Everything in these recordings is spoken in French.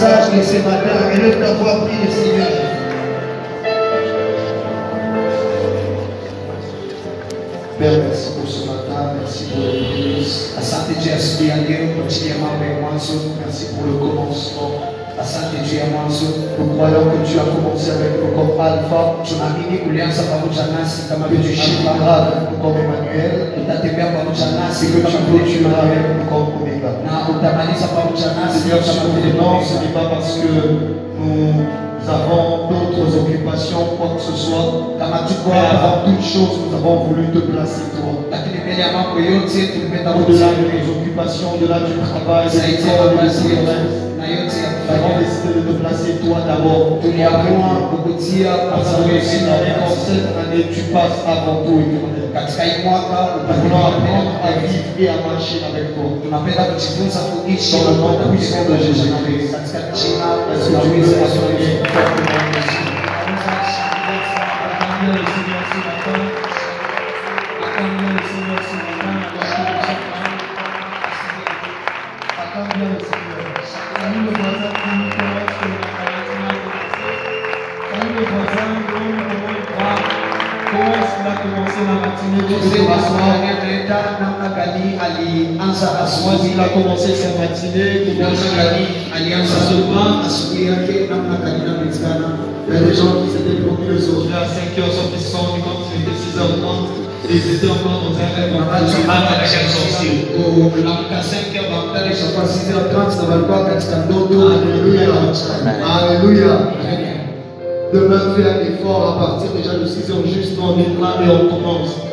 message de ce matin. Élève ta voix, prie le Seigneur. Père, merci pour ce matin, merci pour l'église, Asante Dieu asubuhi ya leo kwa ajili ya mambo ya mwanzo. merci pour le commencement. Asante Dieu ya mwanzo. Nous croyons que tu as commencé avec nous comme Alpha, Tunaamini ulianza pamoja nasi kama vile avec nous comme Emmanuel, Utatembea pamoja nasi clôtureras avec Emmanuel. nous comme Omega. na utamaliza pamoja nasi Seigneur, kama vile surprenant, ce n'est pas parce que nous avons d'autres occupations, quoi que ce soit, Kama tuko hapa avant toute chose, nous avons voulu te placer toi. lakini mbele ya mambo yote tulipenda Au-delà de kutii nos occupations, au-delà du travail, de zaidi ya l'école, kufanya. décidé de te placer toi d'abord. Parce que en ndiye cette année, tu passes avant tout éternel. katika hii mwaka Nous voulons apprendre à utakuwa vivre et à marcher avec toi. tunapenda kujifunza kuishi Dans le nom na puissant de Jésus. katika jina la Yesu Mzee les namna gani alianza asubuhi qu'il a commencé sa matinée des gens qui s'étaient aujourd'hui à 5h, sauf qu'ils se sont rendus compte qu'il était 6h30 et ils étaient encore dans un rêve. Ah, la quelle sorcière. kuamka 5 heures baadaye itakuwa 6 heures 30 na walikuwa katika ndoto Alléluia. Demain, fais un effort à partir déjà de 6 heures juste dans les mains et on commence.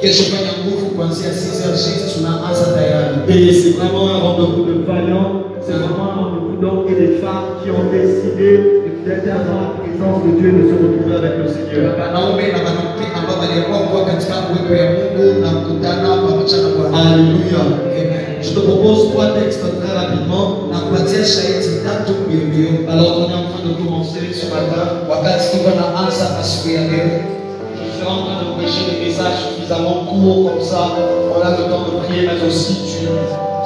Kesho fanya nguvu kuanzia 6 heures juste tunaanza tayari Et c'est vraiment un rendez-vous de vaillants, c'est vraiment un rendez-vous d'hommes et de femmes qui ont décidé d'être dans la présence de Dieu et de se retrouver avec le Seigneur. Alléluia. Je te propose trois textes très rapidement. Alors, on est en train de commencer ce matin. Je serai en train de prêcher des messages suffisamment courts comme ça. On a le temps de prier, mais aussi tu ne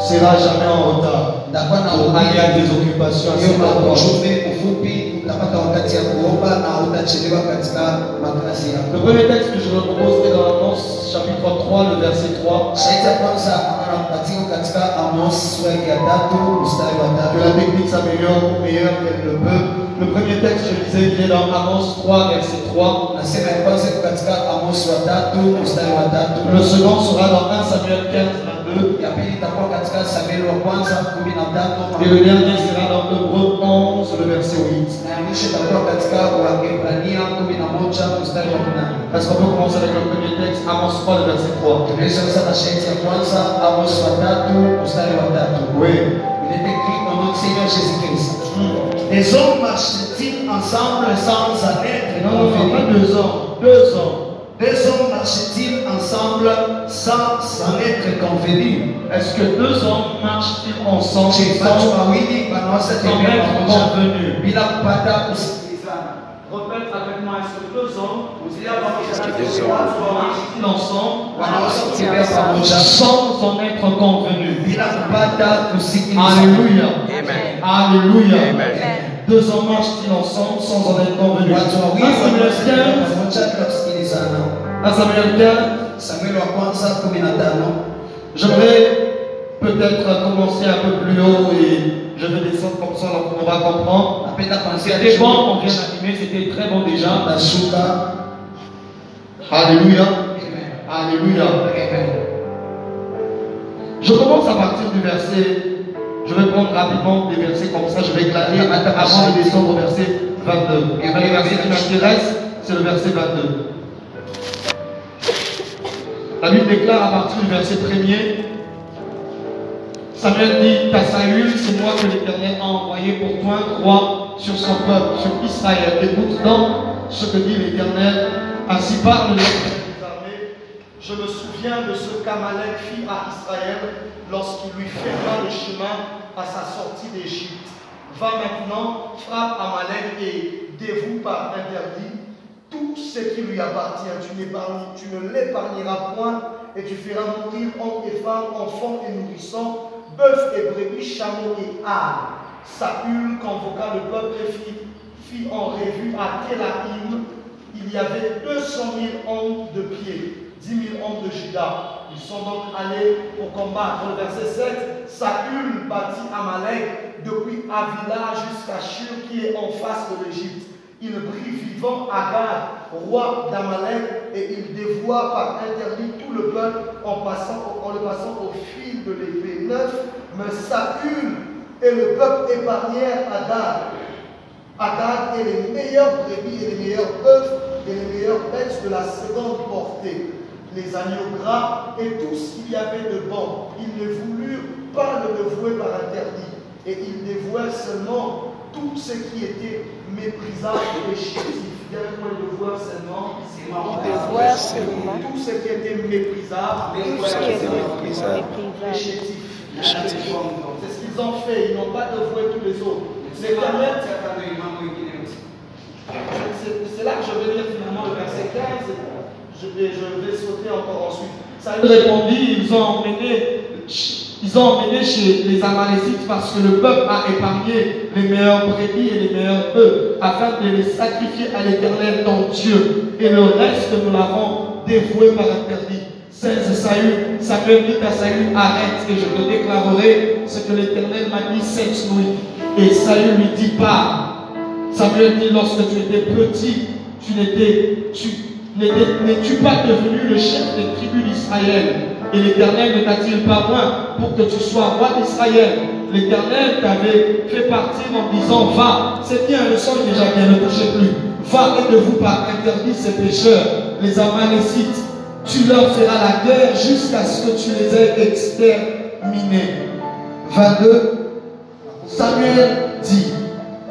seras jamais en retard. aller à uhai des occupations à hiyo cet na endroit. ujumbe mfupi utapata wakati ya kuomba na utachelewa katika makazi Le premier texte que je vous propose est dans Amos chapitre 3, le verset 3. shahidi ya kwanza ambayo nakupatia katika Amos sura ya tatu mstari wa Que la technique s'améliore au meilleur qu'elle le peut. Le premier texte, je disais, il est dans Amos 3, verset 3. nasema ya kwanza iko katika Amos wa tatu mstari wa tatu Le second sera dans 1 Samuel 15, 22. ya pili itakuwa katika Samueli wa kwanza kumi na tatu Et le dernier sera dans Hébreu 11, le verset 8. na ya mwisho itakuwa katika Waebrania kumi na moja mstari wa nane Est-ce qu'on peut commencer avec le premier texte Amos 3, le verset 3. tunaweza sasa na shahidi ya kwanza Amos wa tatu mstari wa tatu Oui. il est écrit au nom du Seigneur Jésus-Christ les hommes marchent-ils ensemble sans en être Non, non, non, pas convenus deux ans. Deux ans. deux hommes marchent-ils ensemble sans en être convenus Est-ce que deux hommes marchent-ils ensemble? Sans être convenus Répète avec moi, est-ce que deux hommes marchent-ils ensemble? Pamoja sans en être convenus Alléluia. Amen. Alléluia. Amen. Deux hommes marchent-ils ensemble sans en être convenus watu wawili 1 Samuel wanaweza kutembea 15, pamoja bila kusikilizana 1 Samuel 15, Samuel wa kwanza kumi na tano J'aimerais peut-être commencer un peu plus haut et je vais descendre comme ça, donc on va comprendre. C'était bon, on vient d'animer, c'était très bon déjà. Alléluia. Alléluia. Je commence à partir du verset. Je vais prendre rapidement des versets comme ça, je vais éclater avant de descendre au verset 22. Et le verset qui m'intéresse, c'est le verset 22. La Bible déclare à partir du verset 1er Samuel dit à Saül, c'est moi que l'Éternel a envoyé pour toi, roi sur son peuple, sur Israël. Écoute donc ce que dit l'Éternel. Ainsi parle l'Éternel. Je me souviens de ce qu'Amalek fit à Israël lorsqu'il lui ferma le chemin à sa sortie d'Égypte. Va maintenant, frappe Amalek et dévoue par interdit tout ce qui lui appartient. Tu, ne l'épargneras point et tu feras mourir hommes et femmes, enfants et nourrissons, bœufs et brebis, chameaux et ânes. Saül convoqua le peuple et fit, fit en revue à Télaïm. Il y avait 200 000 hommes de pied, 10 000 hommes de Juda. Ils sont donc allés au combat. Le verset 7, Saül bâtit Amalek depuis Avila jusqu'à Shur qui est en face de l'Égypte. Il brille vivant Agag, roi d'Amalek, et il dévoie par interdit tout le peuple en, passant, le passant au fil de l'épée. 9. Mais Saül et le peuple épargnèrent Agag. Agag est les meilleurs brebis et les meilleurs bœufs et les meilleures bêtes de la seconde portée. Les agneaux gras et tout ce qu'il y avait de bon. Ils ne voulurent pas le dévouer par interdit. Et ils dévouèrent seulement tout ce qui était méprisable et chétif. Viens-moi le voir seulement. Dévoire seulement Tout ce qui était méprisable tout ce qui est et méprisable chétif. Chétif. C'est ce qu'ils ont fait. Ils n'ont pas dévoué tous les autres. L'éternel, c'est c'est là que je vais lire finalement le verset 15. Je vais, je vais sauter encore ensuite. Ça Il répondit, ils ont emmené, ils ont emmené chez les Amalécites parce que le peuple a épargné les meilleurs brebis et les meilleurs bœufs afin de les sacrifier à l'éternel ton Dieu. Et le reste, nous l'avons dévoué par interdit. 16 Saül, Samuel dit à Saül, arrête et je te déclarerai ce que l'éternel m'a dit cette nuit. Et Saül lui dit, pas. Samuel dit, lorsque tu étais petit, tu n'étais, tu n'es-tu pas devenu le chef des tribus d'Israël Et l'Éternel ne t'a-t-il pas moins pour que tu sois roi d'Israël L'Éternel t'avait fait partir en disant, va, c'est bien, le sang déjà bien, ne touchez plus. Va et de vous par interdit ces pécheurs, les Amalécites. Tu leur feras la guerre jusqu'à ce que tu les aies exterminés. 22. Samuel dit,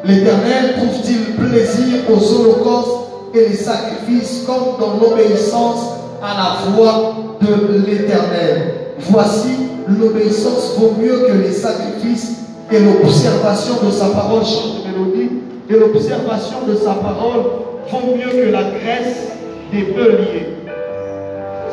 l'Éternel trouve-t-il plaisir aux holocaustes et les sacrifices comme dans l'obéissance à la voix de l'Éternel. Voici, l'obéissance vaut mieux que les sacrifices et l'observation de sa parole, chante mélodie, et l'observation de sa parole vaut mieux que la graisse des béliers.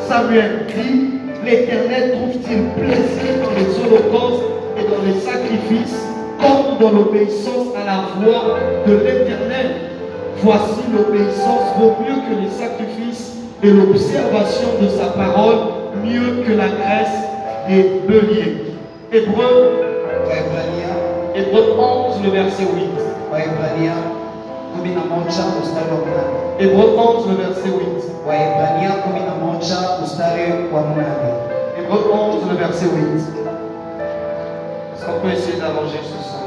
Samuel dit, l'Éternel trouve-t-il plaisir dans les holocaustes et dans les sacrifices, comme dans l'obéissance à la voix de l'Éternel? Voici l'obéissance vaut mieux que les sacrifices et l'observation de sa parole mieux que la graisse des béliers. Hébreu, Hébreu 11, le verset 8. Waebrania kumi na moja mstari wa munane. Hébreu 11, le verset 8. Waebrania kumi na moja mstari wa munane. Hébreu 11, le verset 8. Est-ce qu'on peut essayer d'arranger ce son?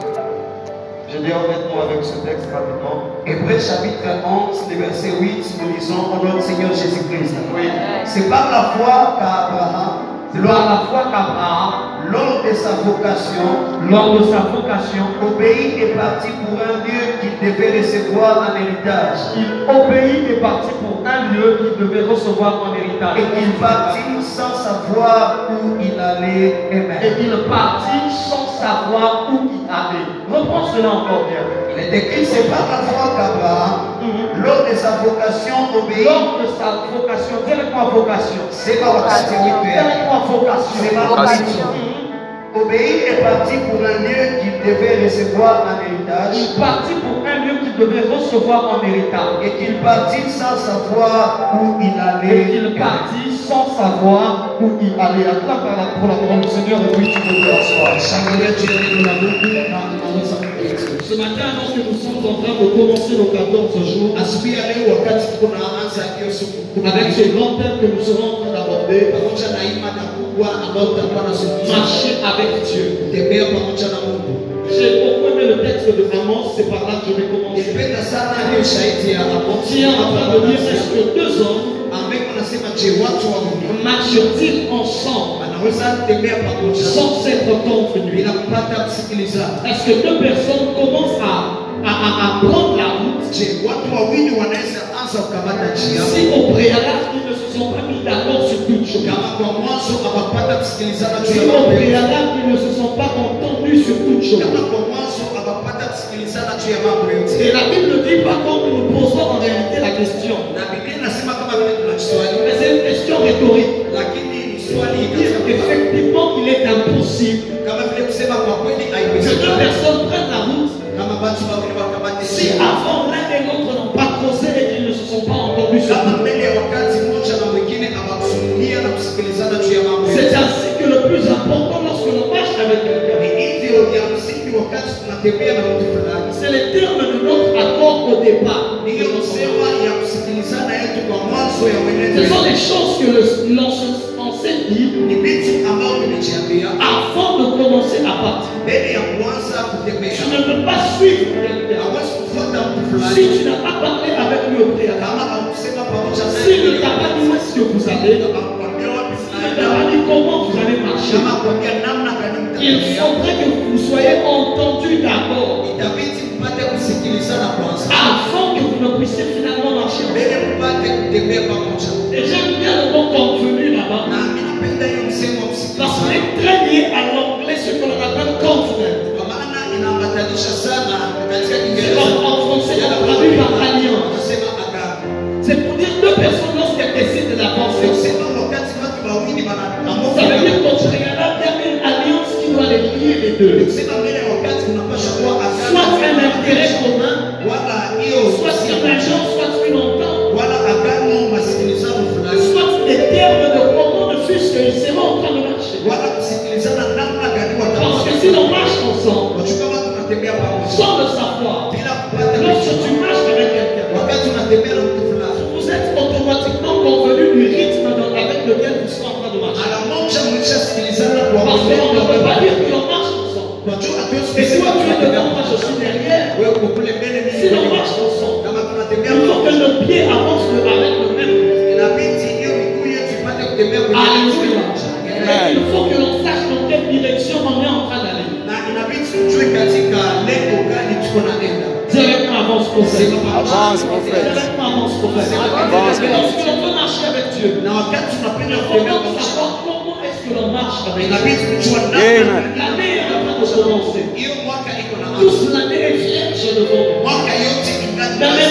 Je vais honnêtement avec ce texte rapidement. Hébreux chapitre 11, le verset 8, nous lisons au nom du Seigneur Jésus-Christ. Oui. C'est par la foi qu'Abraham, C'est par la foi qu'Abraham, lors de sa vocation, lors de sa vocation, obéit et parti pour un lieu qu'il devait recevoir en héritage. il obéit et partit pour un lieu qu'il devait recevoir en héritage. Et il partit sans savoir où il allait Et aimer. il partit sans savoir où il allait. Reprends cela encore bien. Il est écrit, c'est par la foi qu'Abraham, lors de sa vocation, obéit. Lors de sa vocation, dis-moi vocation. C'est par yake. Dis-moi vocation. C'est par Vocation. Obéit et parti pour un lieu qu'il devait recevoir en héritage. Il partit pour un lieu qu'il devait recevoir en héritage. Et qu'il partit sans savoir où il Et allait. qu'il partit sans savoir où il allait. Acclame par la- pour la parole du Seigneur et puis tu peux t'asseoir. Shangilia jina neno Ce matin, alors que nous sommes en train de commencer nos 14 jours, avec ce grand thème que nous serons en train d'aborder, marcher avec Dieu. J'ai beaucoup aimé le texte de Amos, c'est par là que je vais commencer. Qui est en train de dire est-ce que deux hommes marchent-ils ensemble? Sans s'être msikilizaji? Est-ce que deux personnes commencent à, à, à, à prendre la route si au préalable ils ne se sont pas mis d'accord sur toute chose Si au préalable ils ne se sont pas entendus sur toute chose Et la Bible ne dit pas quand nous nous posons en réalité la question effectivement il est impossible. Que deux personnes prennent la route. Si avant l'un et l'autre n'ont pas causé et qu'ils ne se sont pas entendus sur C'est ainsi que le plus important lorsque l'on marche avec quelqu'un, c'est le terme de notre accord au départ. Ce sont des choses que l'ancien lire, avant de commencer à partir, tu ne peux pas suivre si tu n'as pas parlé avec lui au préalable, s'il ne t'a pas dit ce que vous allez, il t'a pas dit comment vous allez marcher, il faudrait que vous soyez entendu d'abord. avant que vous ne puissiez finalement marcher. qui les a Parce qu'on ne peut pas dire qu'on marche ensemble. Et si moi, tu es devant moi, je suis derrière. Si l'on marche ensemble, il faut que le pied avance avec le même. Alléluia. Il faut que l'on sache dans quelle direction on est en train d'aller. Directement avance pour faire. Avance pour faire. Directement avance pour faire. Avance pour faire. Lorsque l'on veut marcher avec Dieu, il faut que. Amen. Amen.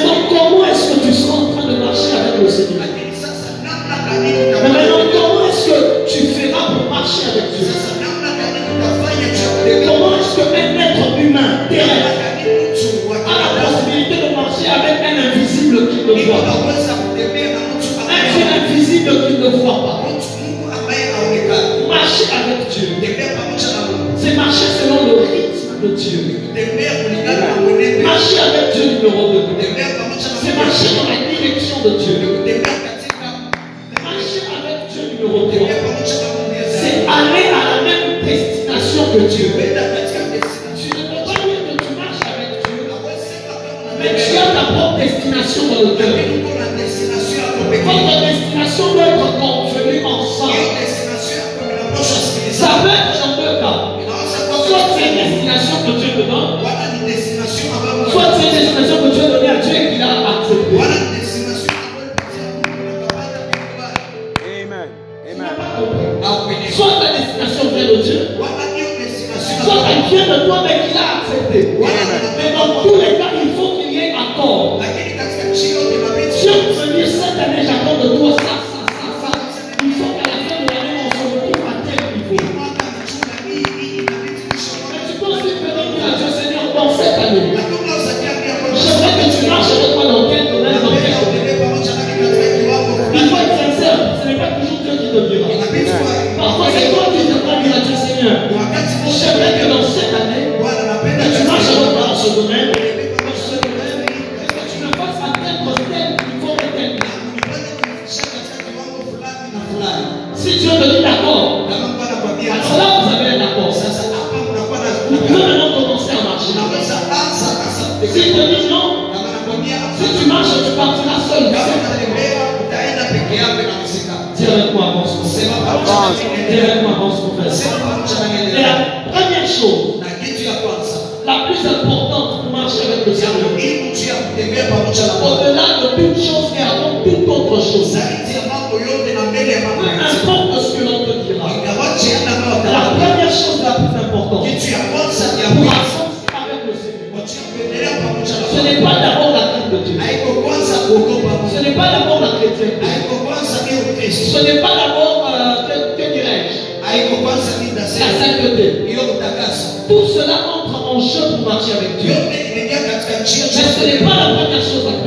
cha mitume, nimeingia katika njia zote.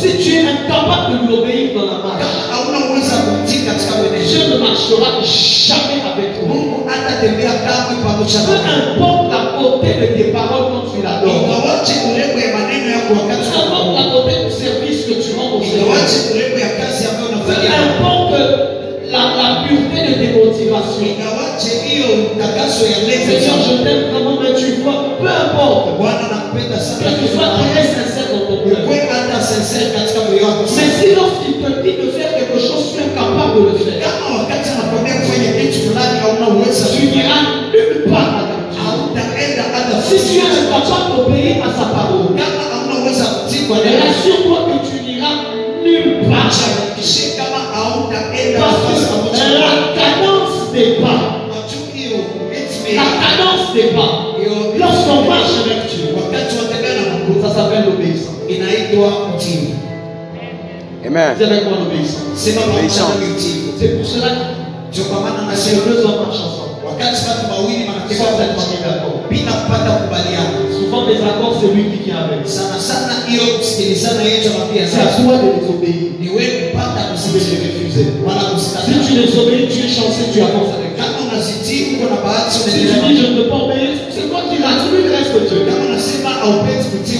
Si tu es incapable de lui obéir dans la marche, Dieu ne marchera jamais avec toi. Peu importe la portée de tes paroles quand tu la donnes. Peu importe la portée du service que tu rends au Seigneur. Peu importe la, la pureté de tes motivations. Seigneur, je t'aime vraiment, mais tu vois, peu importe. Que tu sois très sincère sincère si lorsqu'il te dit de faire quelque chose, tu es capable de le faire. Tu n'iras nulle part. Si tu es capable d'obéir à sa parole, kama hauna uwezo kutii kwa neno, rassure-toi que tu n'iras nulle part. Parce que la cadence des pas, la cadence des pas Amen. C'est. C'est pour cela que Dieu m'a dans la deux hommes. Souvent les accords, c'est lui qui vient avec. C'est à toi de les obéir. Si tu les obéis, tu es chanceux, tu avances avec si tu dis je ne peux pas obéir, c'est toi qui l'as, reste Dieu.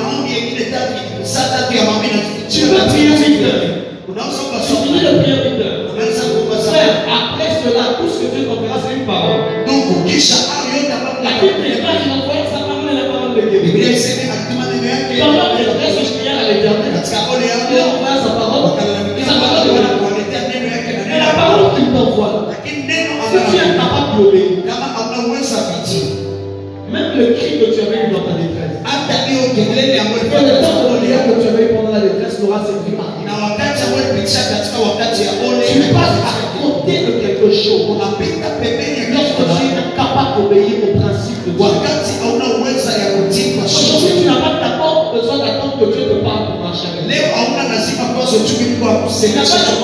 Deus.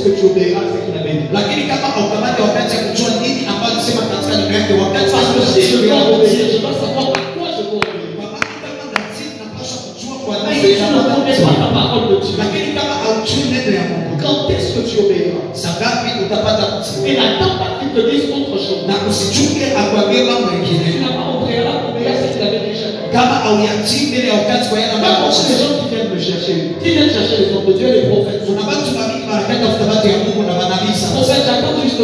est-ce que tu obéiras à ce qu'il avait dit lakini kama ukamate wakati ya nini ambacho sema katika nyumba yake wakati lakini kama neno ya mungu quand est-ce que tu obéiras sangapi utapata na usichunge akuambie mambo mengine. Kama auyatii mbele ya wakati kwa yale ambayo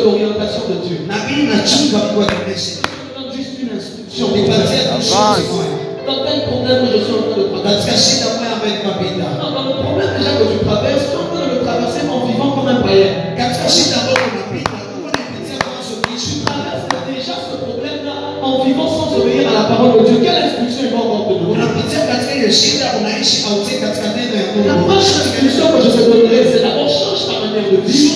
l'orientation de Dieu. Je juste une instruction. Dans quel problème je suis en train de traverser? Dans le problème déjà que tu traverses, tu en le traverser en vivant comme un païen. parole de Dieu. Quelle instruction il va encore te donner La première instruction que je te donnerai, c'est d'abord change ta manière de vivre.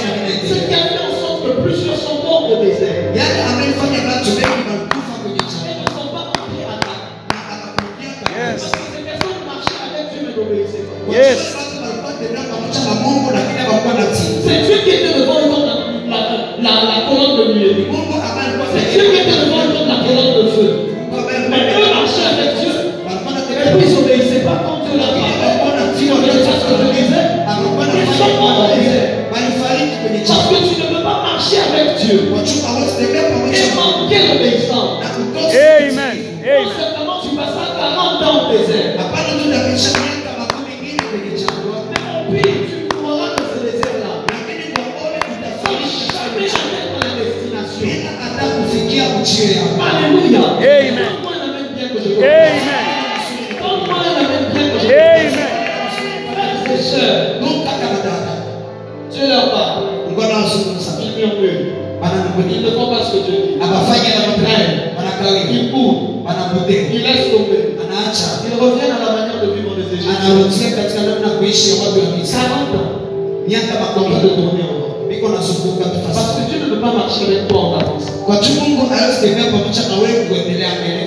Dieu ne peut pas marcher avec toi en avance. kwa juu Mungu hawezi tembea pamoja na wewe kuendelea mbele.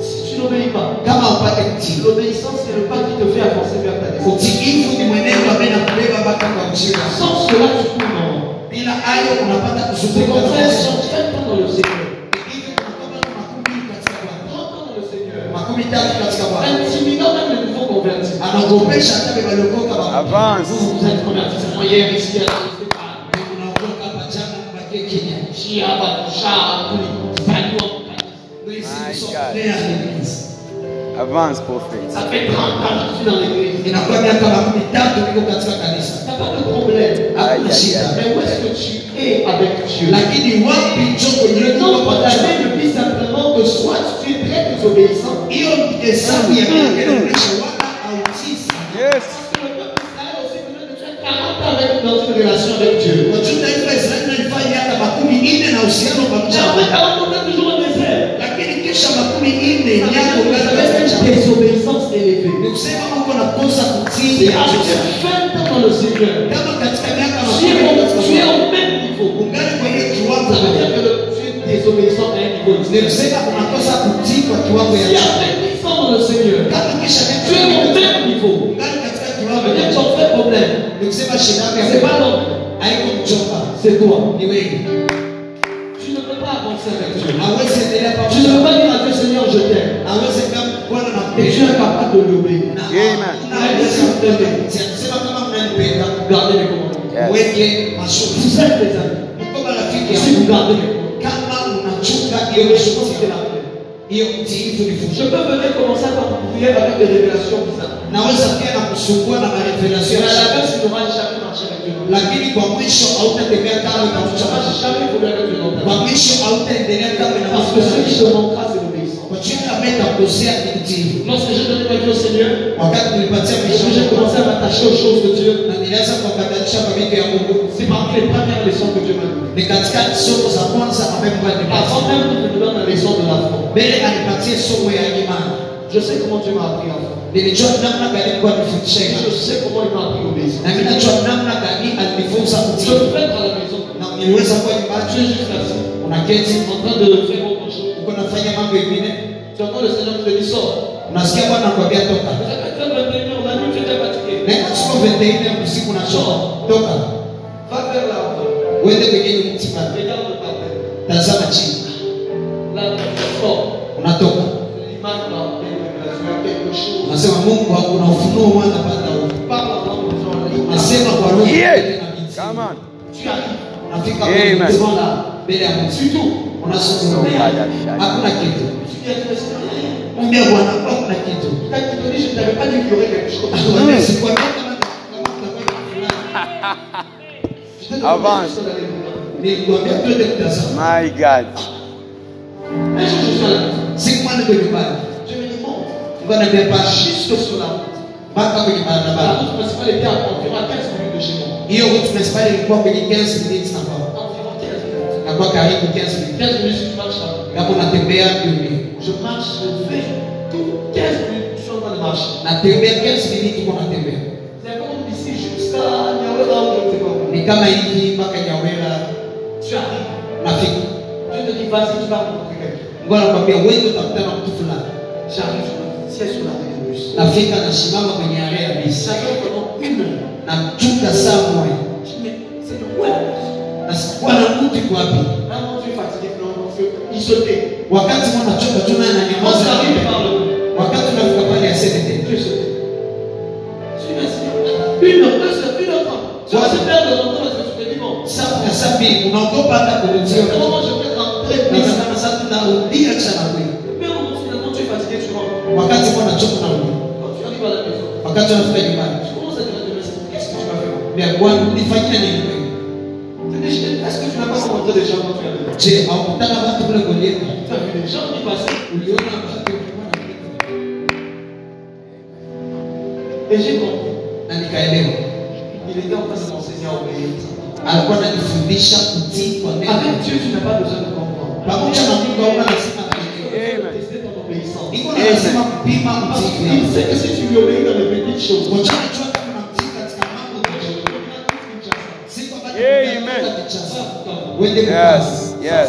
Si tu n'obéis pas, kama upate kutii. L'obéissance c'est le pas qui te fait avancer vers ta destinée. utiifu ni mwenendo ambaye nakubeba mpaka kwa ujira Sans cela, tu bila hayo unapata kuzunguka Intimidant même les nouveaux convertis. anaogopesha hata bebalokoka Avance. Vous, vous êtes convertis à. Avance, prophète. Ça fait 30 ans que je suis dans l'église. pas de problème. Aïe, aïe, Mais où est-ce que tu es avec Dieu? Le nom de ta vie simplement que soit tu es très désobéissant, hiyo hesabu ya miaka inaonyesha wala autisi Yes. parce que le peuple d'Israël aussi venait de faire 40 ans avec, dans une relation avec Dieu. wajuu taifa la Israeli nalifanya miaka makumi nne na uhusiano pamoja Mais na après Bwana. 40 ans, on est toujours au désert. lakini kisha makumi nne Ça miaka veut dire que ungali vous avez katika une chama. désobéissance élevée. ni kusema uko nakosa kutii Et ya avec Mungu. 20 ans dans le Seigneur, kama katika miaka tu es, makumi au, katika tu es Bwana, au même niveau. ungali kwenye kiwango Ça veut dire que le- tu es désobéissant à un niveau ni extrême. kusema unakosa kutii kwa kiwango Si ya après 10 dans le Seigneur, tu es au makumi même niveau, que ton vrai problème, c'est pas l'homme, mchomba c'est toi. Tu ne peux pas avancer avec Dieu. Tu ne peux pas dire à Dieu, Seigneur, je t'aime. Et tu es capable de l'obéir. kama mnanipenda Gardez les commandements. Vous êtes des amis. Si vous gardez les commandements. Et la Je peux venir commencer par vous prier avec des révélations bizarres. la tu n'auras jamais marché avec Dieu. lakini kwa mwisho hautatembea kama Tu unafuta n'auras jamais voulu avec Dieu dans ta kwa vie. mwisho hautaendelea kama Parce que ce qui unafuta te meta kukosea ni mtiifu Lorsque j'ai donné ma vie au Seigneur, que j'ai commencé à m'attacher aux choses de Dieu, c'est parmi les premières leçons que Dieu m'a données. Avant même de me donner la leçon de la foi. Je sais comment Dieu m'a appris alifundisha Je sais comment il m'a appris Je peux être à la maison. juste assis, en train de faire autre chose. Uko nafanya mambo mengine? Tu entends le Seigneur qui te dit sors. unasikia Bwana anakuambia toka Vous avez fait 21 heures, la nuit, tu étais fatigué. naenda chukua ventaine usiku na choo toka Va vers la uende kwenye ile mti pale Regarde par terre. tazama chini Là, tu sors. unatoka L'image là, il y a une révélation, quelque chose. unasema Mungu hakuna ufunuo mwana pata huko Parle en langue de gens, là. unasema kwa roho Yeah. na binti. Come on. Tu arrives. unafika Amen. kwenye mtu la mbele ya mtu Unazungumza hakuna kitu mwambie Bwana hakuna kitu Avance. My God. Siku niko nyumbani sur la route. mpaka kwenye La barabara route principale était à environ à 15 minutes de chez moi. hiyo route principale ilikuwa kwenye 15 minutes na kwa karibu 15 minutes 15 minutes, tu marches là. kama unatembea mbio Je marche, je vais tout 15 minutes, je suis en train de marcher. natembea 15 minutes uko natembea C'est comme d'ici jusqu'à Niawela ou je ne sais pas. mpaka Nyawera Tu arrives. nafika Je te dis, vas-y, tu vas rencontrer quelqu'un. Mungu anakwambia wewe utakutana na mtu fulani J'arrive, je siège sur la tête du bus. nafika nasimama kwenye area ya bisi Ça fait pendant une heure. na mchunga saa moja Je wanarudi kwapi wakati mwanachunga tuna nanyamoza wakati unafika pale ya senete sabu na sabi unaogopa hata kurujia nasema sasa narudia sana kweli wakati mwanachunga narudia wakati unafika nyumbani. Nilifanyia nini? rencontré des gens des. Et j'ai compris. Il était en train de m'enseigner à obéir. Avec Dieu, tu n'as pas besoin de comprendre. Il sait que si tu lui obéis dans les petites choses, When they yes, yes.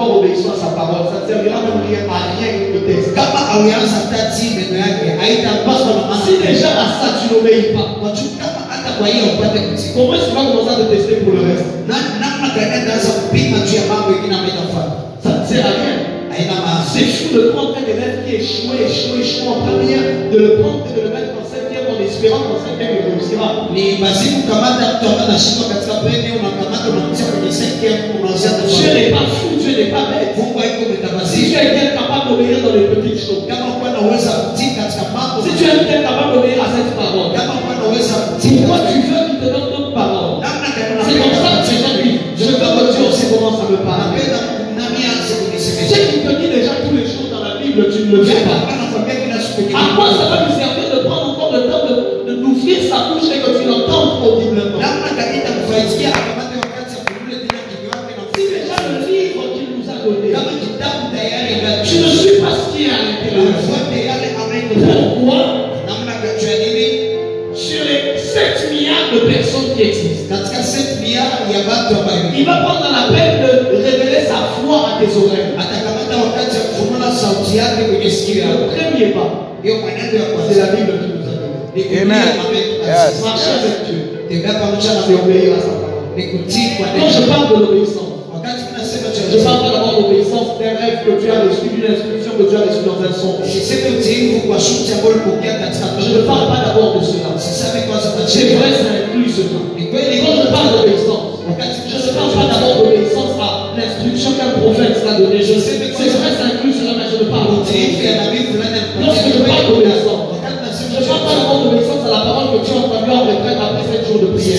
pas obéissant à sa parole, ça ne servira même rien à rien le texte. Si déjà à ça tu n'obéis pas, comment est-ce que tu vas commencer à te tester pour le reste? Ça ne sert à rien. Ah, C'est fou de prendre un élève qui échoue, échoue, échoue en première, de le prendre et de le mettre en septième en espérant qu'en septième il réussira. Dieu n'est pas fou n'étais pas bête. Si tu capable dans les petits premier pas, c'est la Bible qui nous a donné. Amen. Yes. Marcher avec Dieu. Quand je parle de l'obéissance, je parle d'abord d'obéissance d'un rêve que tu as reçu, d'une instruction que tu as reçue dans un son. Je ne parle pas d'abord de cela. C'est vrai, ça inclut cela. Et Quand je parle d'obéissance, je ne parle pas d'abord d'obéissance à l'instruction qu'un prophète t'a donnée. Je sais que c'est vrai, ça inclut ne parle. Lorsque je parle d'obéissance, je parle pas vraiment d'obéissance à la parole que tu as entendue en retraite après 7 jours de prière.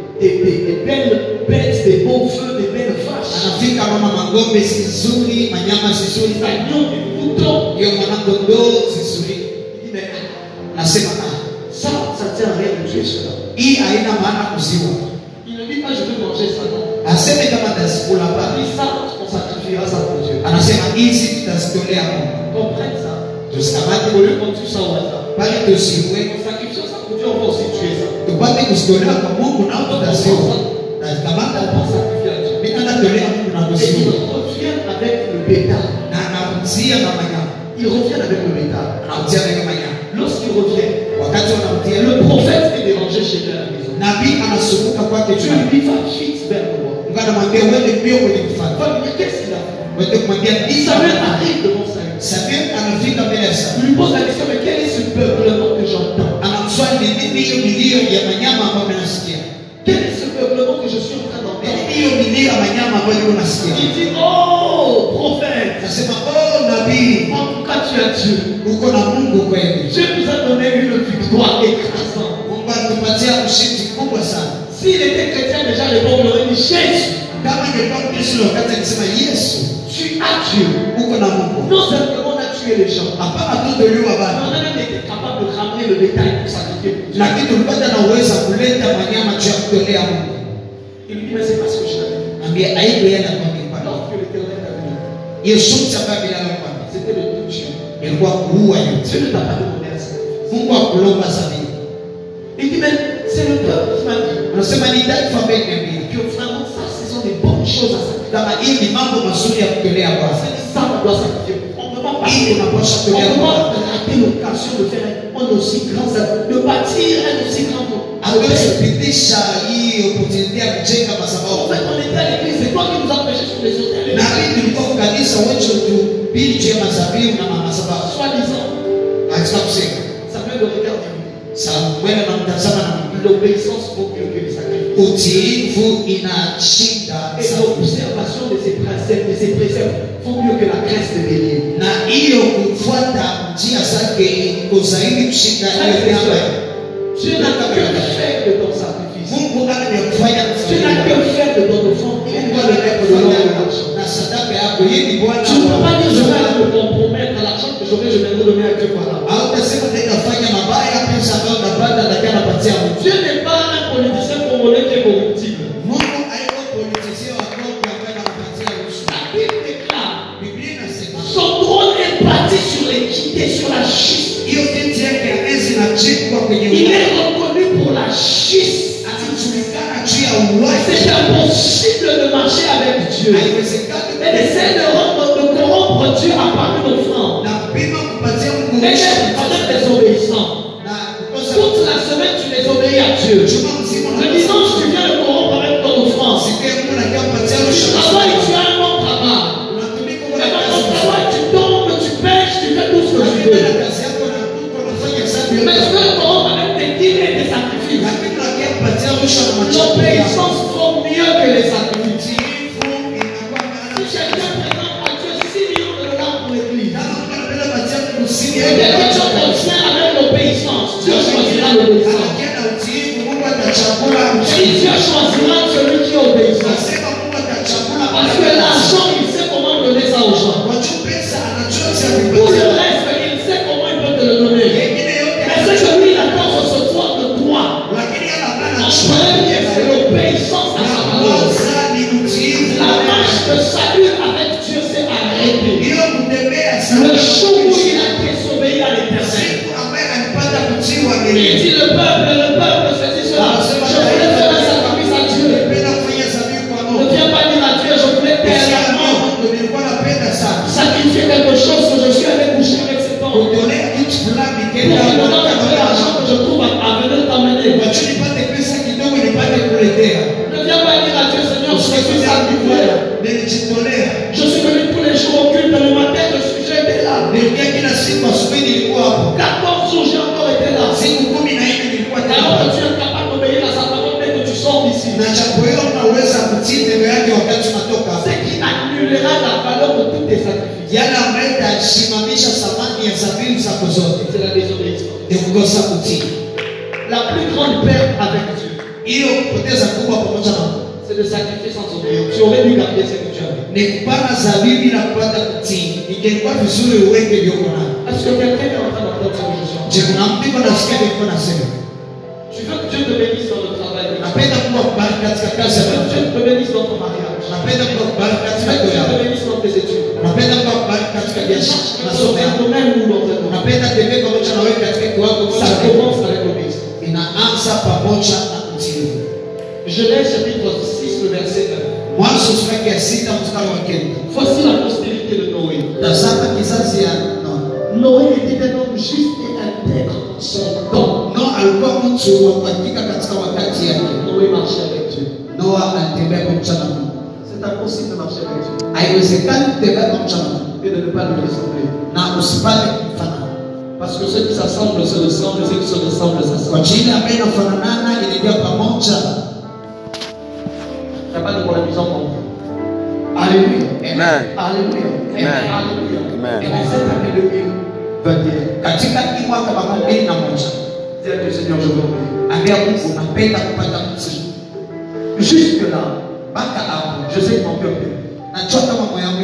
des, belles bêtes, des beaux feux, des belles vaches, anafika mama mangombe zizuri manyama zizuri des agneaux, des moutons. hiyo mwanakondoo zizuri Il dit, mais anasema ah, ça, ça ne sert à rien de tuer cela. hii haina maana kuziwa Il ne dit pas, je vais manger ça, non. aseme kama tazikula Il dit ça, on sacrifiera ça pour Dieu. anasema hizi tutazitolea Mungu Comprenne ça. tusikamate Au lieu qu'on tue ça au hasard. bali tusiwe En sacrifiant ça pour Dieu, on va aussi tuer ça. Kwa Mungu Mungu na il revient avec le bétail. na anamtia na manyama Il revient avec le bétail. anamtia na hiyo manyama Lorsqu'il revient, wakati wanamtia. Le prophète est dérangé chez lui à la maison. nabii anasumbuka kwake juu. Va vite vers le roi. Mungu anamwambia uende mbio kwenye mfalme. Va lui dire, qu'est-ce qu'il a fait? Uende kumwambia nini Samuel arrive devant. Samuel anafika mbele ya Il Samuel lui pose la question, mais quel est ce peuplement que j'entends? Quel est ce peuplement que je suis en train Il dit, oh, prophète, oh en tout cas tu as Dieu. Dieu nous a donné une victoire écrasante. Sana S'il était chrétien déjà, les pauvres auraient dit, Jésus, tu as Dieu. Non les gens, on a même été capable de ramener le bétail pour sacrifier Dieu. Il lui dit, mais c'est pas ce que je t'avais dit. l'éternel t'a dit, c'était de tout yote Dieu ne t'a pas demandé akulomba zabibu Il dit, mais c'est le peuple qui m'a dit. Que vraiment ça, ce sont des bonnes choses à sacrifier. ça doit sacrifier. Peut pas On ne pas rater l'occasion de faire un aussi grand, de bâtir un aussi grand kujenga En fait, on était à l'église, c'est toi qui nous prêché sur les hôtels. Soi-disant, katika kusema Samuel le dit, l'obéissance mieux que les utiifu inashinda Et l'observation de ces préceptes, de ces préceptes, vaut mieux que la graisse de bélier. Hiyo kufuata njia zake iko zaidi kushinda sacrifice. Mungu ana ya kufanya Dieu n'a que faire de ton offrande. Il Mungu doit ana le ya mettre de l'or et de kufanya l'argent. na sadaka yako hii ni Bwana Tu ne peux pas dire je vais wa- aller me compromettre à l'argent que j'aurai, je viendrai donner à Dieu. Voilà. hautasema nenda fanya mabaya pesa ambayo unapata lakini anapatia Mungu sur la Il est reconnu pour la uwazi C'est impossible de marcher avec Dieu. Haiwezekani et d'essayer de, de corrompre Dieu à part une offrande. Je suis venu tous les jours au culte le matin, le sujet était là. 14 jours, j'ai encore été là. Alors tu es capable d'obéir à sa parole dès que tu sors d'ici. Ce qui annulera la valeur de tous tes sacrifices. C'est la désobéissance. La plus grande perte avec Dieu de sacrifier sans obéir. Tu aurais dû garder ce que tu avais. Est-ce que quelqu'un est en train d'entendre ce que Tu veux que Dieu te bénisse dans le travail. Tu veux que Dieu te bénisse dans ton mariage. Tu veux que Dieu te bénisse dans tes études. Dans un yako domaine ou dans un domaine. Ça commence avec l'obéissance. Genèse chapitre 6, le verset 9. mwanzo sura ya sita mstari wa kenda Voici la postérité de Noé. tazama kizazi ya Noa. Noé était un homme juste et intègre son temps. Noa alikuwa mtu wa kuhakika katika wakati yake. Noé marchait avec Dieu. Noa alitembea Mungu. C'est impossible de marcher avec Dieu Haiwezekani kutembea Mungu et de ne pas lui ressembler. na usipate Parce que ceux qui s'assemblent se ressemblent, ceux qui se ressemblent kwa s'assemblent. jina inafananana inaingia pamoja. Amen. Alléluia. Amen. Alléluia. Amen. Et dans cette année 2021, Katika hii mwaka makumi mbili na moja Dieu, Seigneur, je veux obéir. ambia Mungu napenda kupata kutii Jusque là, mpaka hapo. je sais que mon cœur t'aime. Najua kama moyo wangu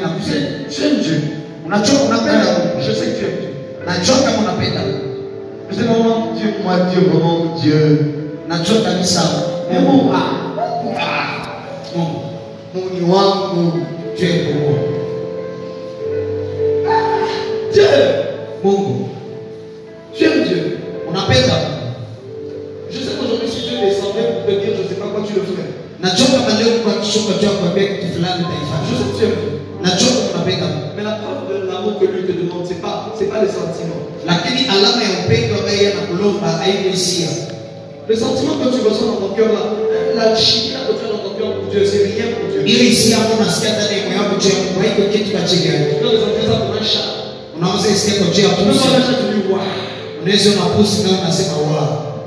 tu aimes Dieu. unajua unapenda? Mungu, Je sais que tu aimes Dieu. najua kama unapenda Mungu, Je sais vraiment, Dieu, moi, Dieu, vraiment, Dieu. najua kabisa Mais Mungu, mon âme, Mungu mon wangu, Dieu ni Mungu, Dieu, Mungu tu aimes Dieu. unapenda Mungu. Je sais qu'aujourd'hui, si Dieu descendait pour te dire, je ne sais pas quoi tu le ferais. najua kama leo kwa kishuka jua kuambia kitu fulani Je utaifanya sais que tu aimes Dieu. najua kama unapenda Mungu Mais la preuve de l'amour que lui te demande, c'est pas, c'est pas les sentiments. lakini alama ya upendo ambaye yeye anakulomba haiko hisia Le sentiment que tu ressens dans ton cœur là, l'alchimie là que tu as dans ton cœur pour Dieu, c'est rien pour Dieu. hiyo hisia ambayo unasikia ndani ya moyo wako juu ya Mungu haiko kitu kwa ajili yake Tu peux ressentir ça pour un chat. unaweza isikia kwa juu ya Tu peux pusi voir un chat, tu dis waouh. unaweza una pusi na unasema wa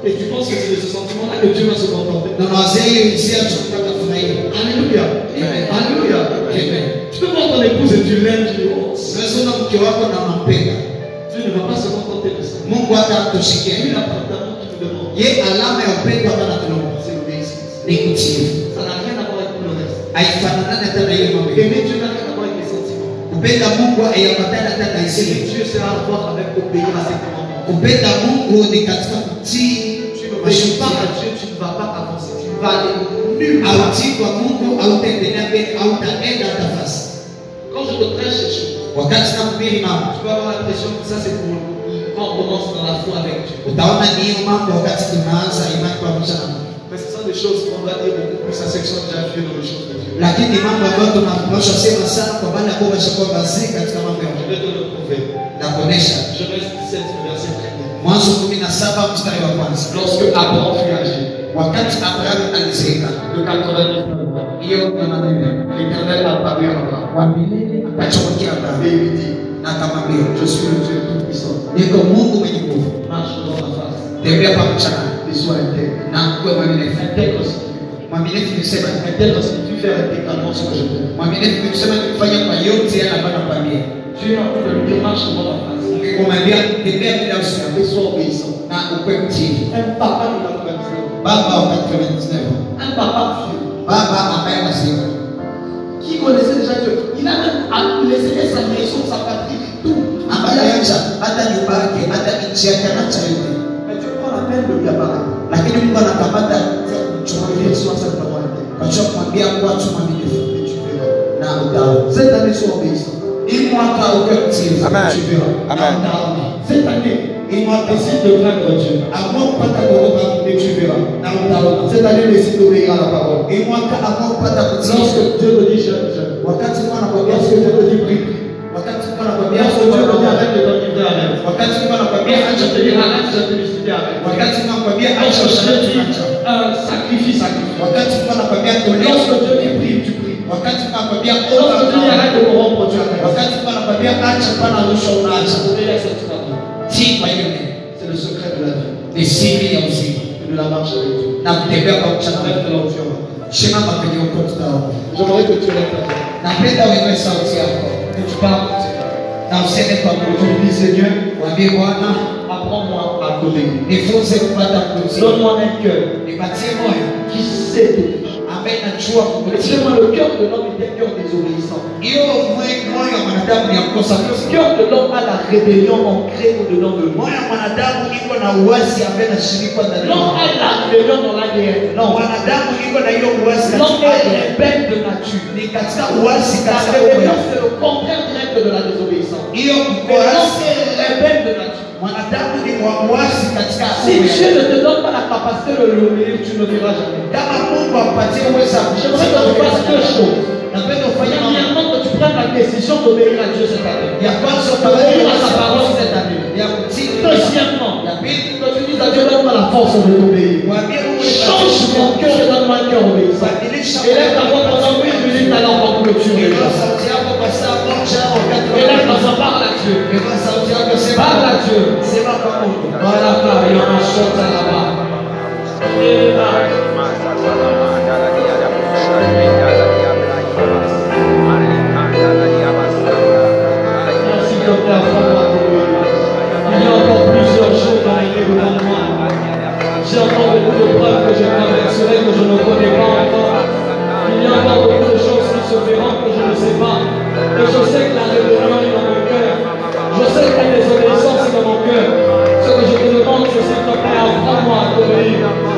Et tu penses que c'est de ce sentiment là que Dieu va se contenter. na unawazia hiyo hisia tunataka furahia Alléluia. Amen. Alléluia. Amen. Tu peux voir ton épouse et tu l'aimes, tu dis oh, unaweza una mke wako na unampenda Dieu ne va pas se contenter de ça. Mungu hata hatushikia Lui, la preuve d'amour qu'il nous demande, ye alama ya upendo hapa natulomba c'est l'obéissance. ni kutii haifananani hata na hiyo mambo yote. Aimer Dieu n'a rien à voir avec les sentiments. kupenda Mungu haiambatani hata na hisia Aimer Dieu, c'est à voir avec obéir à ses commandements. kupenda Mungu ni katika kutii Tu Dieu, ne vas pas avancer. Tu vas aller autii kwa Mungu hautaendelea mbele hautaenda hata fasi Quand je te prêche ces choses, wakati nakuhubiri mambo tu vas avoir l'impression que ça c'est pour quand on commence dans la foi avec Dieu. utaona ni hiyo mambo wakati tunaanza imani pamoja na Mungu Mais ce sont des choses qu'on va dire beaucoup plus à ceux qui sont déjà vieux dans les choses de Dieu. lakini mambo ambayo tunapaswa sema sana kwa wazee katika mambo ya Je Mungu vais te le prouver. na kuonesha Genèse 17, le verset 1 Mwanzo kumi na saba mstari wa kwanza Lorsque Abraham fut âgé wakati Abrahamu alizeeka de 99 ans, hiyo themanini l'Éternel apparut à Abraham. Milele et lui dit na akamwambia Je suis le Dieu Tout-Puissant. niko Mungu mwenye nguvu Marche devant ma face. Tembea pamoja nami sois intègre. na Intègre signifie mwaminifu ni kusema Intègre signifie faire intégralement ce que je te dis. mwaminifu ni kusema ni kufanya kwa yote yale ambayo nakwambia Dieu est en train de lui dire Marche devant ma tembea bila usia et sois obéissant. na ukwe mtii Un papa de la tradition. baba wa Israeli Un papa vieux baba ambaye anasema qui connaissait déjà Dieu? Il a même laissé sa maison, sa patrie, tout. ambaye aliacha hata nyumba yake hata nchi yake anacha yote Mais Dieu prend la peine de lui apparaître. lakini Mungu anakamata Tu vas dire, sois simplement intègre. kwa kumwambia kuwa tu mwaminifu Et tu verras. na utaona Cette année, sois obéissant. hii mwaka ukwe mtii Amen. tu verras. na Amen. utaona Cette année, hii mwaka décide de craindre Dieu. amua kupata kuogopa Et tu verras. na utaona Cette année, décide d'obéir à la parole. hii mwaka amua kupata kutii Lorsque Dieu te dit jeune, jeune. wakati Mungu anakwambia Lorsque Dieu wakati Mungu anakwambia acha kuomba wakati Mungu anakwambia acha kulia acha kulia wakati Mungu anakwambia acha ushiriki sacrifice wakati Mungu anakwambia tolea wakati Mungu anakwambia omba wakati Mungu anakwambia acha pana rushwa unaacha si kwa hiyo c'est le secret de la vie ni siri ya uzima de la marche avec Dieu na kutembea kwa kuchanganya na uzima simama kwenye uko tutaona napenda wewe sauti yako tu parles na usenepa kutumbi Seigneur wambie Bwana apprends-moi à donner et faut se kupata kuzi donne-moi un cœur. Et bâtir moi qui sait le cœur de l'homme est un cœur désobéissant. Le cœur de l'homme a la rébellion ancrée au-dedans de lui. L'homme a la rébellion dans l'ADN. L'homme est rebelle de nature. La rébellion, c'est le contraire direct de la désobéissance. L'homme. Si Dieu ne te donne pas la capacité de l'ouvrir, tu ne verras jamais. J'aimerais que tu fasses deux choses. Premièrement, que tu prennes la décision d'obéir à Dieu cette année. D'obéir à sa parole cette année. Deuxièmement, que tu dises à Dieu, donne-moi la force de l'obéir. Change mon cœur et donne-moi un cœur obéissant. Élève ta voix pendant une minute, alors on clôture. Élève ta voix, parle à Dieu. Parle Dieu. C'est ma parole. Il y a encore plusieurs. J'ai encore beaucoup de preuves que je que je ne connais pas encore. Il y a encore beaucoup de choses qui se feront que je ne sais pas. Et je sais que la révélation você tocar alguma coisa.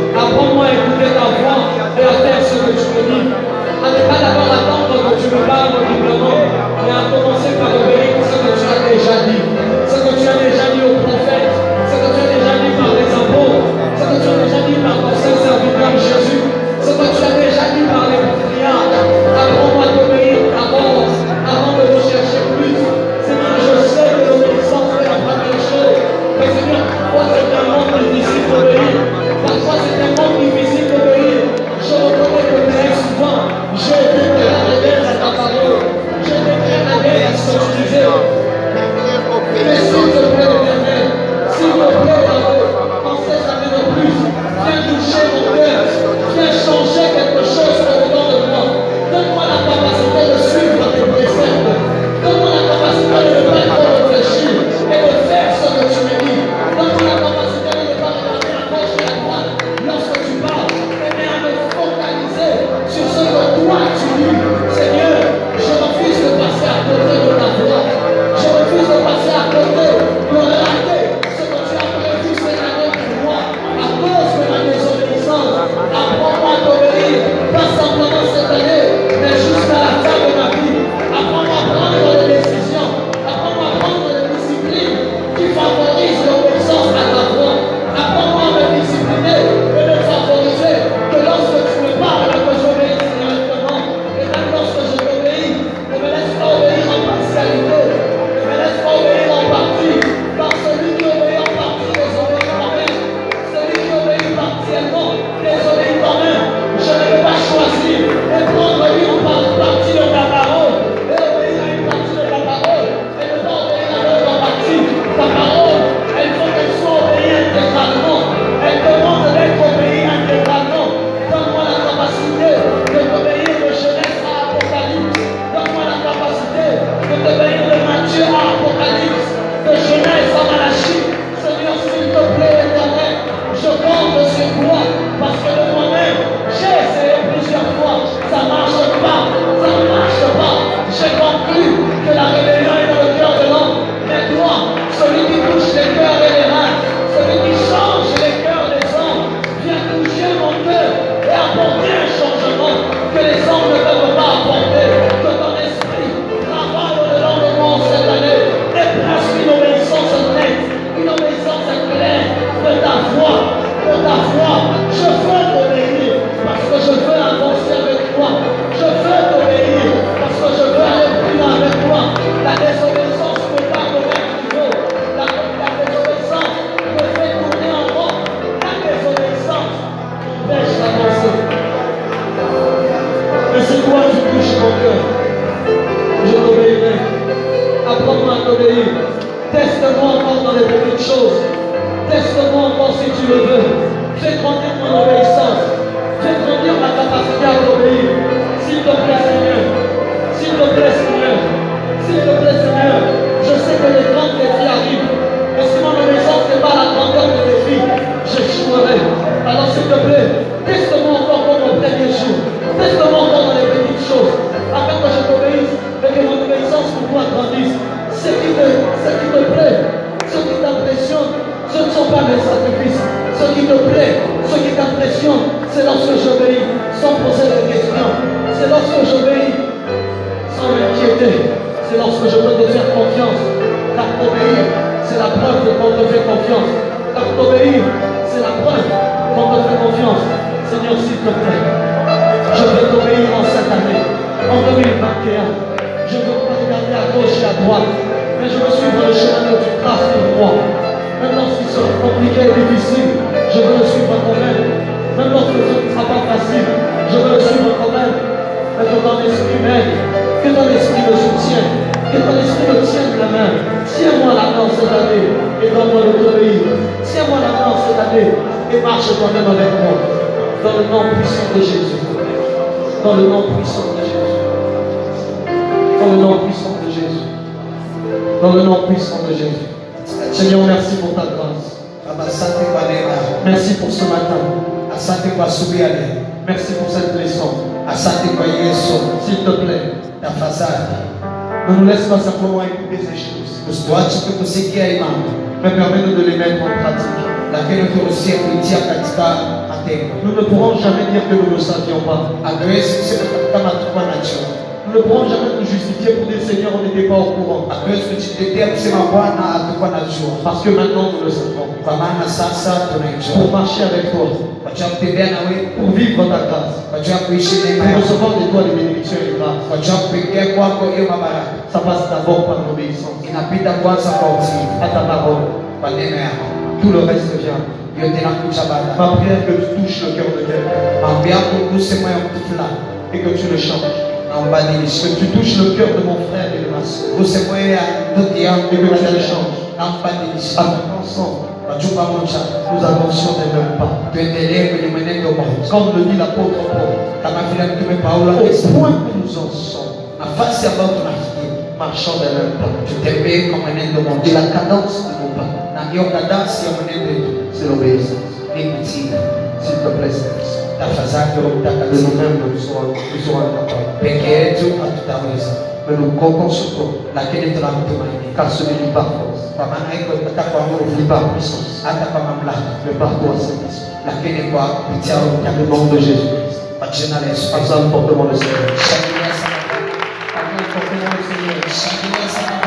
Teste-moi encore dans les petites choses. Teste-moi encore si tu le veux. Fais grandir mon obéissance. Fais grandir ma capacité à t'obéir. S'il te plaît, Seigneur. S'il te plaît, Seigneur. S'il te plaît, Seigneur. Je sais que les grands défis arrivent. Mais si mon obéissance n'est pas la grandeur de défis, j'échouerai. Alors, s'il te plaît, Ce qui te, ce qui te plaît, ce qui t'impressionne, ce ne sont pas mes sacrifices. Ce qui te plaît, ce qui t'impressionne, c'est lorsque j'obéis sans poser de questions. C'est lorsque j'obéis sans m'inquiéter. C'est lorsque je peux te faire confiance. Car t'obéir, c'est la preuve qu'on te fait confiance. Car t'obéir, c'est la preuve qu'on te fait confiance. Seigneur, s'il te plaît, je veux t'obéir en cette année, en 2021. Gauche et à droite, mais je veux suivre le chemin que tu traces pour moi. Même lorsqu'il sera compliqué et difficile, je veux le suivre quand même. Même lorsque ce ne sera pas facile, je veux le suivre quand même. Mais que ton esprit que ton esprit me soutienne, que ton esprit me tienne la main. Tiens-moi la main cette année et donne-moi de t'obéir. Tiens-moi la main cette année et marche toi-même avec moi. Dans le nom puissant de Jésus. Dans le nom puissant de Jésus. Dans le nom puissant. Dans le nom puissant de Jésus. Seigneur, merci pour ta grâce. Merci pour ce matin. Merci pour cette leçon. S'il te plaît, Tafadhali ne nous laisse pas simplement écouter ces choses, usituache tu kusikia hii mambo, mais permets-nous de les mettre en pratique. lakini turuhusie kuitia katika matendo. Nous ne pourrons jamais dire que nous ne savions pas. Ne pourrons jamais nous justifier pour dire Seigneur, on n'était pas au courant. Parce que maintenant nous le savons. Pour marcher avec toi, wewe, pour vivre ta grâce, pour recevoir de toi les bénédictions et les grâces. Ça passe d'abord par l'obéissance. À ta parole. Tout le reste vient. Ma prière que tu touches le cœur de quelqu'un. Et que tu le changes. Que tu touches le cœur de mon frère et de ma soeur. que tu le changes. na umbadilishe, Afin qu'ensemble, wajua pamoja nous avancions des mêmes pas. Comme le dit l'apôtre Paul, au point où nous en sommes, nafasi ambayo tunafikia marchons des mêmes pas. tutembee kwa mwenendo Et mmoja, la cadence de nos pas, wetu c'est l'obéissance. kutii. S'il te plaît, Nous serons, nous serons incapables. peke yetu hatutaweza, toi, lakini tunamtumaini, car ce n'est ni par force, kwa maana iko hata kwa nguvu, puissance, hata kwa mamlaka, lakini kwa kupitia nom de Jésus-Christ. Kwa jina la Yesu fortement le Seigneur. Shangilia sana. Le Seigneur. Shangilia sana.